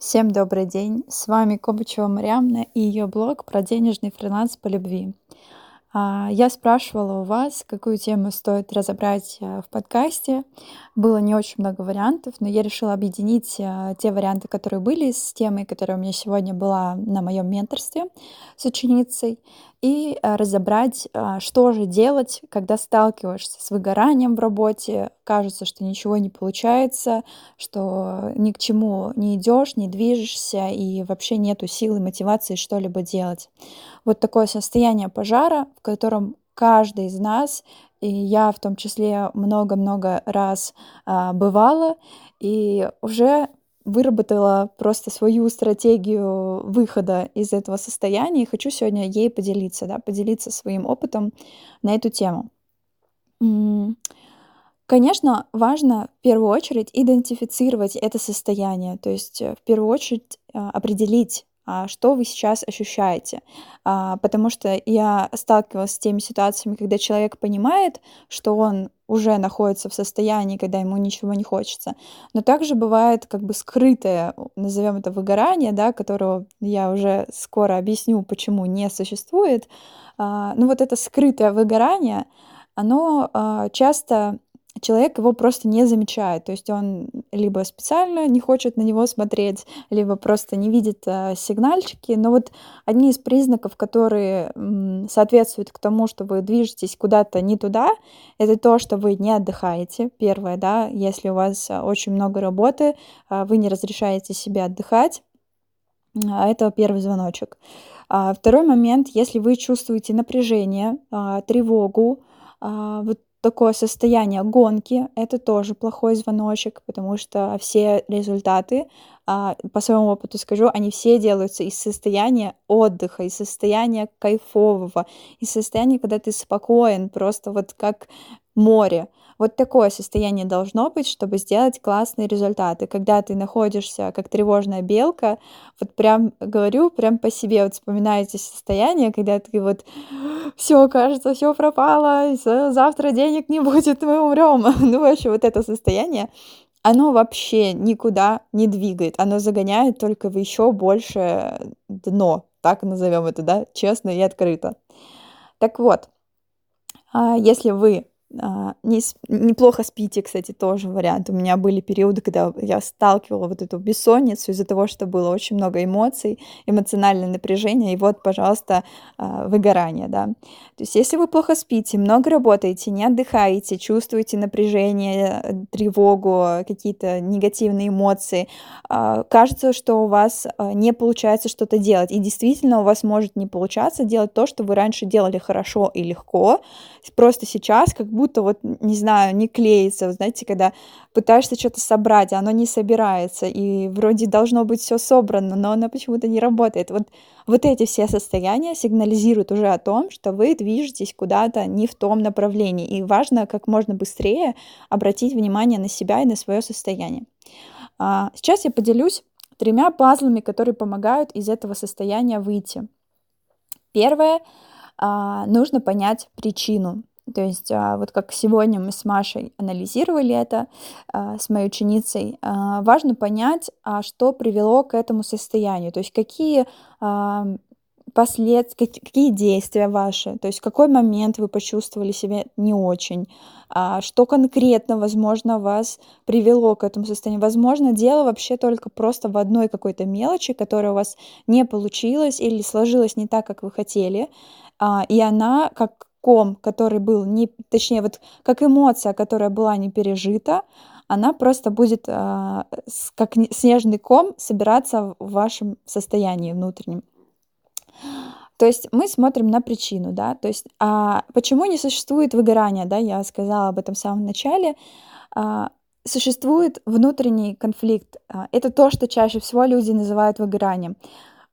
Всем добрый день! С вами Кобычева Мариамна и ее блог про денежный фриланс по любви. А, я спрашивала у вас, какую тему стоит разобрать э, в подкасте. Было не очень много вариантов, но я решила объединить э, те варианты, которые были с темой, которая у меня сегодня была на моем менторстве с ученицей, и э, разобрать, что же делать, когда сталкиваешься с выгоранием в работе, кажется, что ничего не получается, что ни к чему не идешь, не движешься и вообще нету силы, мотивации что-либо делать вот такое состояние пожара, в котором каждый из нас, и я в том числе много-много раз а, бывала, и уже выработала просто свою стратегию выхода из этого состояния, и хочу сегодня ей поделиться, да, поделиться своим опытом на эту тему. Конечно, важно в первую очередь идентифицировать это состояние, то есть э, в первую очередь а, определить, что вы сейчас ощущаете. А, потому что я сталкивалась с теми ситуациями, когда человек понимает, что он уже находится в состоянии, когда ему ничего не хочется. Но также бывает как бы скрытое, назовем это выгорание, да, которого я уже скоро объясню, почему не существует. А, ну вот это скрытое выгорание, оно часто человек его просто не замечает. То есть он либо специально не хочет на него смотреть, либо просто не видит э, сигнальчики. Но вот одни из признаков, которые соответствуют к тому, что вы движетесь куда-то не туда, это то, что вы не отдыхаете. Первое, да, если у вас очень много работы, э, вы не разрешаете себе отдыхать. А это первый звоночек. А второй момент, если вы чувствуете напряжение, а, тревогу, а, вот такое состояние гонки — это тоже плохой звоночек, потому что все результаты, а, по своему опыту скажу, они все делаются из состояния отдыха, из состояния кайфового, из состояния, когда ты спокоен, просто вот как море. Вот такое состояние должно быть, чтобы сделать классные результаты. Когда ты находишься как тревожная белка, вот прям говорю, прям по себе вот вспоминаете состояние, когда ты вот все, кажется, все пропало, завтра денег не будет, мы умрем. Ну, вообще, вот это состояние, оно вообще никуда не двигает, оно загоняет только в еще больше дно, так назовем это, да, честно и открыто. Так вот, а если вы не, неплохо спите, кстати, тоже вариант. У меня были периоды, когда я сталкивала вот эту бессонницу из-за того, что было очень много эмоций, эмоциональное напряжение, и вот, пожалуйста, а, выгорание, да. То есть если вы плохо спите, много работаете, не отдыхаете, чувствуете напряжение, тревогу, какие-то негативные эмоции, а, кажется, что у вас не получается что-то делать, и действительно у вас может не получаться делать то, что вы раньше делали хорошо и легко, просто сейчас как будто вот, не знаю, не клеится, знаете, когда пытаешься что-то собрать, а оно не собирается, и вроде должно быть все собрано, но оно почему-то не работает. Вот, вот эти все состояния сигнализируют уже о том, что вы движетесь куда-то не в том направлении, и важно как можно быстрее обратить внимание на себя и на свое состояние. А, сейчас я поделюсь тремя пазлами, которые помогают из этого состояния выйти. Первое, а, нужно понять причину. То есть а, вот как сегодня мы с Машей анализировали это а, с моей ученицей, а, важно понять, что привело к этому состоянию, то есть какие последствия, какие действия ваши, то есть в какой момент вы почувствовали себя не очень, что конкретно, возможно, вас привело к этому состоянию. Возможно, дело вообще только просто в одной какой-то мелочи, которая у вас не получилась или сложилась не так, как вы хотели, и она как ком, который был не, точнее, вот как эмоция, которая была не пережита, она просто будет э, как снежный ком собираться в вашем состоянии внутреннем. То есть мы смотрим на причину, да, то есть а почему не существует выгорания, да, я сказала об этом в самом начале. А, существует внутренний конфликт. А, это то, что чаще всего люди называют выгоранием.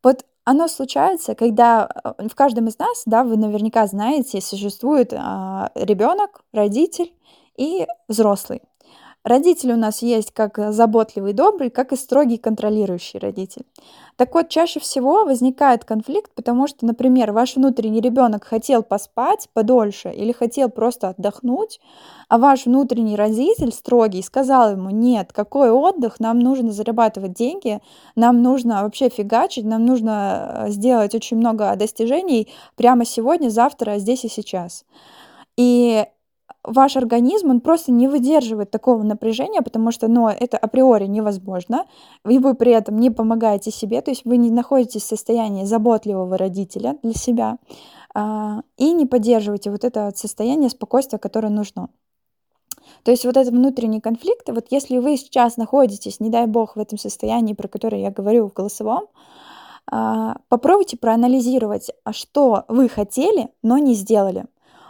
Вот оно случается, когда э, в каждом из нас, да, вы наверняка знаете, существует а, ребенок, родитель и взрослый. Родитель у нас есть как заботливый, добрый, как и строгий, контролирующий родитель. Так вот, чаще всего возникает конфликт, потому что, например, ваш внутренний ребенок хотел поспать подольше или хотел просто отдохнуть, а ваш внутренний родитель строгий сказал ему, нет, какой отдых, нам нужно зарабатывать деньги, нам нужно вообще фигачить, нам нужно э, сделать очень много достижений прямо сегодня, завтра, здесь и сейчас. И ваш организм, он просто не выдерживает такого напряжения, потому что, ну, это априори невозможно, и вы при этом не помогаете себе, то есть вы не находитесь в состоянии заботливого родителя для себя, а, и не поддерживаете вот это состояние спокойствия, которое нужно. То есть вот этот внутренний конфликт, вот если вы сейчас находитесь, не дай бог, в этом состоянии, про которое я говорю в голосовом, а, попробуйте проанализировать, а что вы хотели, но не сделали.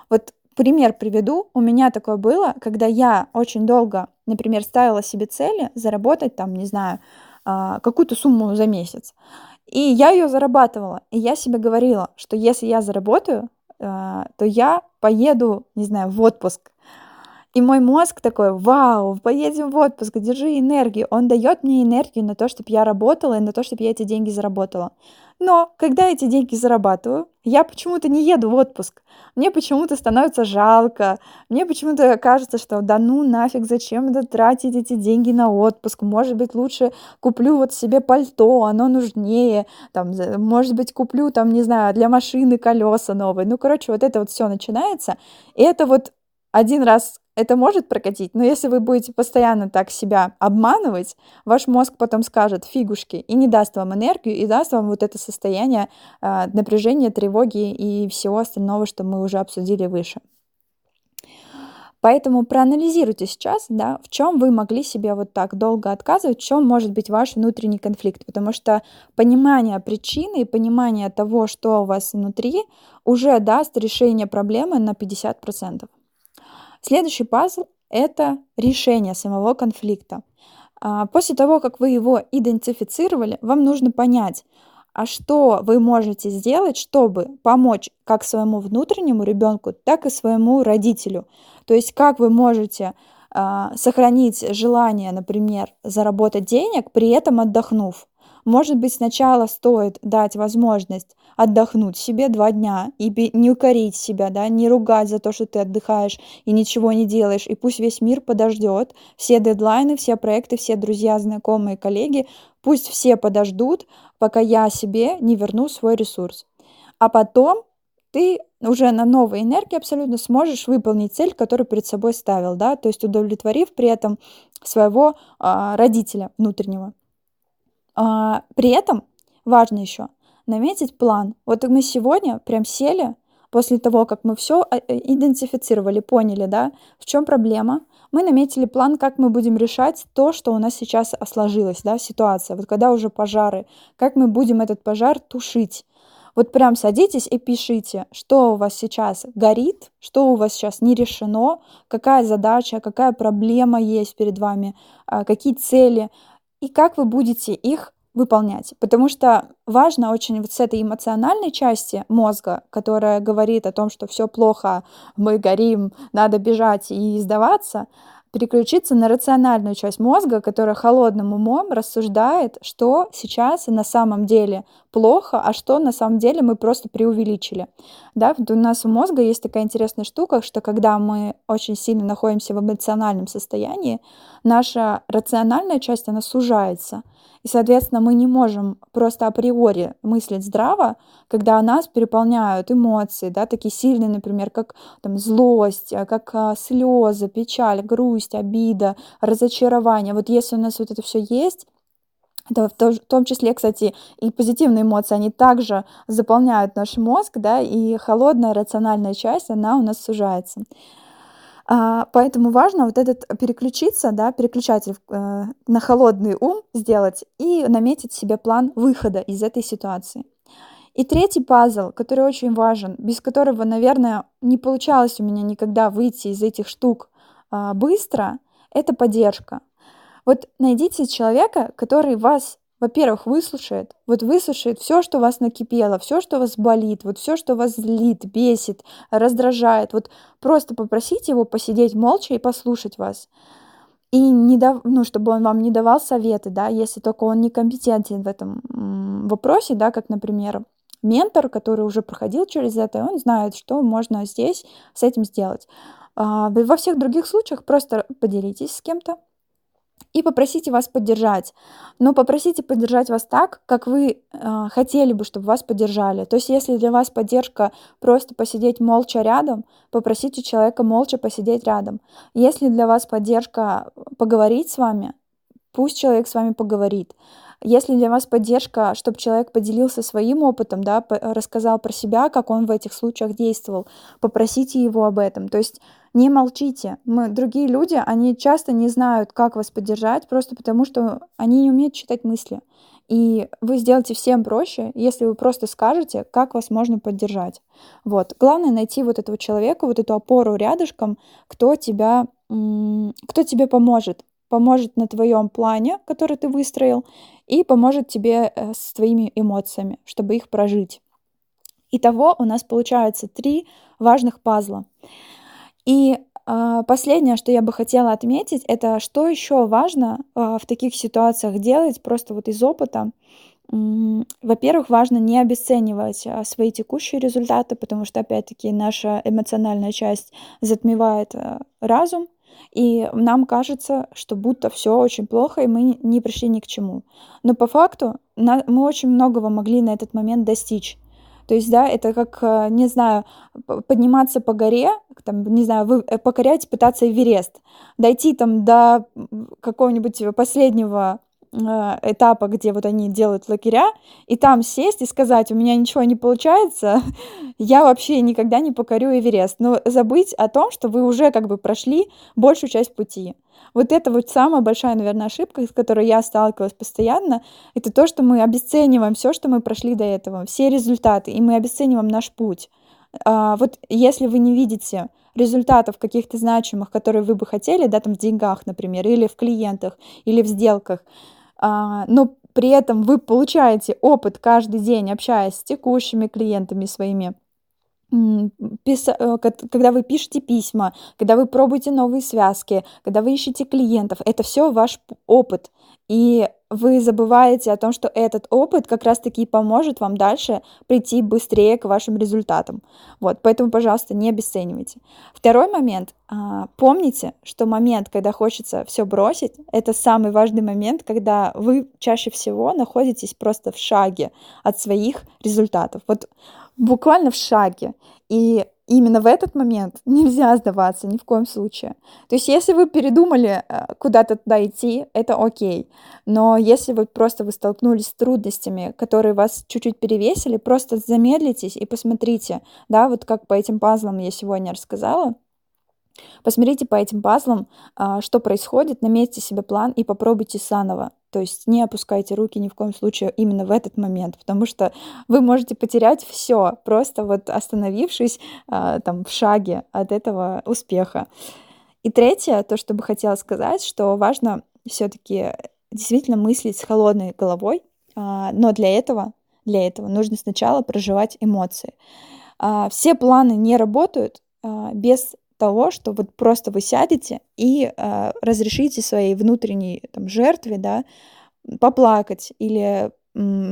Вот Пример приведу. У меня такое было, когда я очень долго, например, ставила себе цели заработать там, не знаю, а, какую-то сумму за месяц. И я ее зарабатывала. И я себе говорила, что если я заработаю, а, то я поеду, не знаю, в отпуск. И мой мозг такой, вау, поедем в отпуск, держи энергию. Он дает мне энергию на то, чтобы я работала и на то, чтобы я эти деньги заработала. Но когда эти деньги зарабатываю, я почему-то не еду в отпуск. Мне почему-то становится жалко. Мне почему-то кажется, что да ну нафиг, зачем это тратить эти деньги на отпуск? Может быть, лучше куплю вот себе пальто, оно нужнее. Там, может быть, куплю там, не знаю, для машины колеса новые. Ну, короче, вот это вот все начинается. И это вот один раз это может прокатить, но если вы будете постоянно так себя обманывать, ваш мозг потом скажет фигушки и не даст вам энергию, и даст вам вот это состояние э, напряжения, тревоги и всего остального, что мы уже обсудили выше. Поэтому проанализируйте сейчас, да, в чем вы могли себе вот так долго отказывать, в чем может быть ваш внутренний конфликт, потому что понимание причины и понимание того, что у вас внутри, уже даст решение проблемы на 50%. Следующий пазл — это решение самого конфликта. А, после того, как вы его идентифицировали, вам нужно понять, а что вы можете сделать, чтобы помочь как своему внутреннему ребенку, так и своему родителю. То есть как вы можете э, сохранить желание, например, заработать денег, при этом отдохнув. Может быть, сначала стоит дать возможность отдохнуть себе два дня и не укорить себя, да, не ругать за то, что ты отдыхаешь и ничего не делаешь, и пусть весь мир подождет, все дедлайны, все проекты, все друзья, знакомые, коллеги, пусть все подождут, пока я себе не верну свой ресурс. А потом ты уже на новой энергии абсолютно сможешь выполнить цель, которую перед собой ставил, да, то есть удовлетворив при этом своего а, родителя внутреннего. А, при этом важно еще наметить план. Вот мы сегодня прям сели после того, как мы все э, э, идентифицировали, поняли, да, в чем проблема, мы наметили план, как мы будем решать то, что у нас сейчас сложилось, да, ситуация. Вот когда уже пожары, как мы будем этот пожар тушить. Вот прям садитесь и пишите, что у вас сейчас горит, что у вас сейчас не решено, какая задача, какая проблема есть перед вами, а, какие цели и как вы будете их выполнять. Потому что важно очень вот с этой эмоциональной части мозга, которая говорит о том, что все плохо, мы горим, надо бежать и сдаваться, переключиться на рациональную часть мозга, которая холодным умом рассуждает, что сейчас на самом деле плохо, а что на самом деле мы просто преувеличили. Да, у нас у мозга есть такая интересная штука, что когда мы очень сильно находимся в эмоциональном состоянии, наша рациональная часть, она сужается – и, соответственно, мы не можем просто априори мыслить здраво, когда нас переполняют эмоции, да, такие сильные, например, как там, злость, а, как а, слезы, печаль, грусть, обида, разочарование. Вот если у нас вот это все есть, это в том числе, кстати, и позитивные эмоции, они также заполняют наш мозг, да, и холодная рациональная часть, она у нас сужается. А, поэтому важно вот этот переключиться, да, переключатель э, на холодный ум сделать и наметить себе план выхода из этой ситуации. И третий пазл, который очень важен, без которого, наверное, не получалось у меня никогда выйти из этих штук а, быстро, это поддержка. Вот найдите человека, который вас во-первых, выслушает, вот выслушает все, что вас накипело, все, что вас болит, вот все, что вас злит, бесит, раздражает. Вот просто попросите его посидеть молча и послушать вас. и не дав, ну, чтобы он вам не давал советы, да, если только он некомпетентен в этом вопросе, да, как, например, ментор, который уже проходил через это, он знает, что можно здесь с этим сделать. А, во всех других случаях просто поделитесь с кем-то, и попросите вас поддержать. Но попросите поддержать вас так, как вы э, хотели бы, чтобы вас поддержали. То есть, если для вас поддержка просто посидеть молча рядом, попросите человека молча посидеть рядом. Если для вас поддержка поговорить с вами, пусть человек с вами поговорит. Если для вас поддержка, чтобы человек поделился своим опытом, да, рассказал про себя, как он в этих случаях действовал, попросите его об этом. То есть не молчите. Мы, другие люди, они часто не знают, как вас поддержать, просто потому что они не умеют читать мысли. И вы сделаете всем проще, если вы просто скажете, как вас можно поддержать. Вот. Главное найти вот этого человека, вот эту опору рядышком, кто тебя, кто тебе поможет. Поможет на твоем плане, который ты выстроил, и поможет тебе э, с твоими эмоциями, чтобы их прожить. Итого у нас получается три важных пазла. И э, последнее, что я бы хотела отметить, это что еще важно э, в таких ситуациях делать, просто вот из опыта. Во-первых, важно не обесценивать свои текущие результаты, потому что, опять-таки, наша эмоциональная часть затмевает разум, и нам кажется, что будто все очень плохо, и мы не пришли ни к чему. Но по факту мы очень многого могли на этот момент достичь. То есть, да, это как, э, не знаю, подниматься по горе, там, не знаю, э, покорять, пытаться Эверест, дойти там до какого-нибудь последнего э, этапа, где вот они делают лагеря, и там сесть и сказать, у меня ничего не получается, я вообще никогда не покорю Эверест. Но забыть о том, что вы уже как бы прошли большую часть пути. Вот это вот самая большая, наверное, ошибка, с которой я сталкивалась постоянно, это то, что мы обесцениваем все, что мы прошли до этого, все результаты, и мы обесцениваем наш путь. А, вот если вы не видите результатов каких-то значимых, которые вы бы хотели, да, там в деньгах, например, или в клиентах, или в сделках, но при этом вы получаете опыт каждый день, общаясь с текущими клиентами своими, Э, когда вы пишете письма, когда вы пробуете новые связки, когда вы ищете клиентов, это все ваш опыт. И вы забываете о том, что этот опыт как раз-таки поможет вам дальше прийти быстрее к вашим результатам. Вот, поэтому, пожалуйста, не обесценивайте. Второй момент. А, помните, что момент, когда хочется все бросить, это самый важный момент, когда вы чаще всего находитесь просто в шаге от своих результатов. Вот буквально в шаге. И именно в этот момент нельзя сдаваться ни в коем случае. То есть, если вы передумали э, куда-то туда идти, это окей. Но если вы просто вы столкнулись с трудностями, которые вас чуть-чуть перевесили, просто замедлитесь и посмотрите, да, вот как по этим пазлам я сегодня рассказала, Посмотрите по этим пазлам, а, что происходит, наметьте себе план и попробуйте заново. То есть не опускайте руки ни в коем случае именно в этот момент, потому что вы можете потерять все, просто вот остановившись а, там в шаге от этого успеха. И третье, то, что бы хотела сказать, что важно все-таки действительно мыслить с холодной головой, а, но для этого, для этого нужно сначала проживать эмоции. Все планы не работают без того, что вот просто вы сядете и э, разрешите своей внутренней там, жертве, да, поплакать или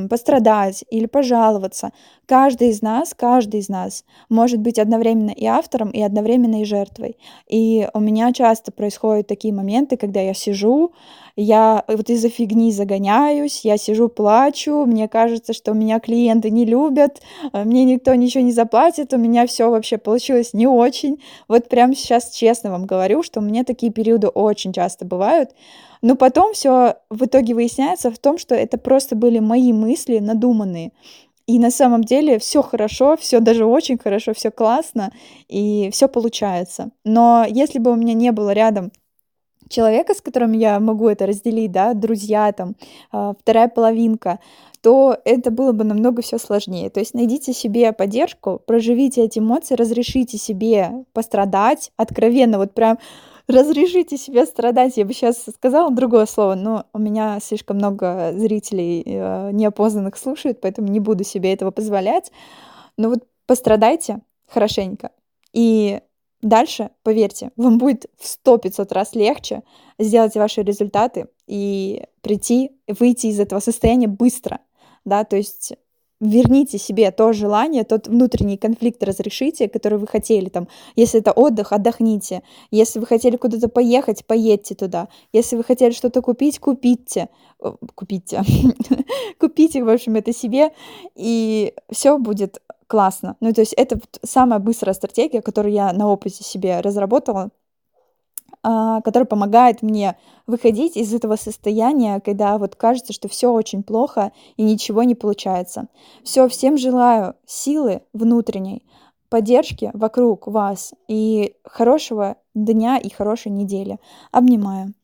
пострадать или пожаловаться. Каждый из нас, каждый из нас может быть одновременно и автором, и одновременно и жертвой. И у меня часто происходят такие моменты, когда я сижу, я вот из-за фигни загоняюсь, я сижу, плачу, мне кажется, что меня клиенты не любят, э, мне никто ничего не заплатит, у меня все вообще получилось не очень. Вот прямо сейчас честно вам говорю, что у меня такие периоды очень часто бывают, но потом все в итоге выясняется в том, что это просто были мои мысли надуманные. И на самом деле все хорошо, все даже очень хорошо, все классно, и все получается. Но если бы у меня не было рядом человека, с которым я могу это разделить, да, друзья, там, а, вторая половинка, то это было бы намного все сложнее. То есть найдите себе поддержку, проживите эти эмоции, разрешите себе пострадать откровенно, вот прям разрешите себе страдать. Я бы сейчас сказала другое слово, но у меня слишком много зрителей э, неопознанных слушают, поэтому не буду себе этого позволять. Но вот пострадайте хорошенько. И дальше, поверьте, вам будет в 100-500 раз легче сделать ваши результаты и прийти, выйти из этого состояния быстро, да, то есть верните себе то желание, тот внутренний конфликт разрешите, который вы хотели там. Если это отдых, отдохните. Если вы хотели куда-то поехать, поедьте туда. Если вы хотели что-то купить, купите. Купите. Купите, в общем, это себе, и все будет классно. Ну, то есть это самая быстрая стратегия, которую я на опыте себе разработала, а, который помогает мне выходить из этого состояния, когда вот кажется, что все очень плохо и ничего не получается. Все, всем желаю силы внутренней, поддержки вокруг вас и хорошего дня и хорошей недели. Обнимаю.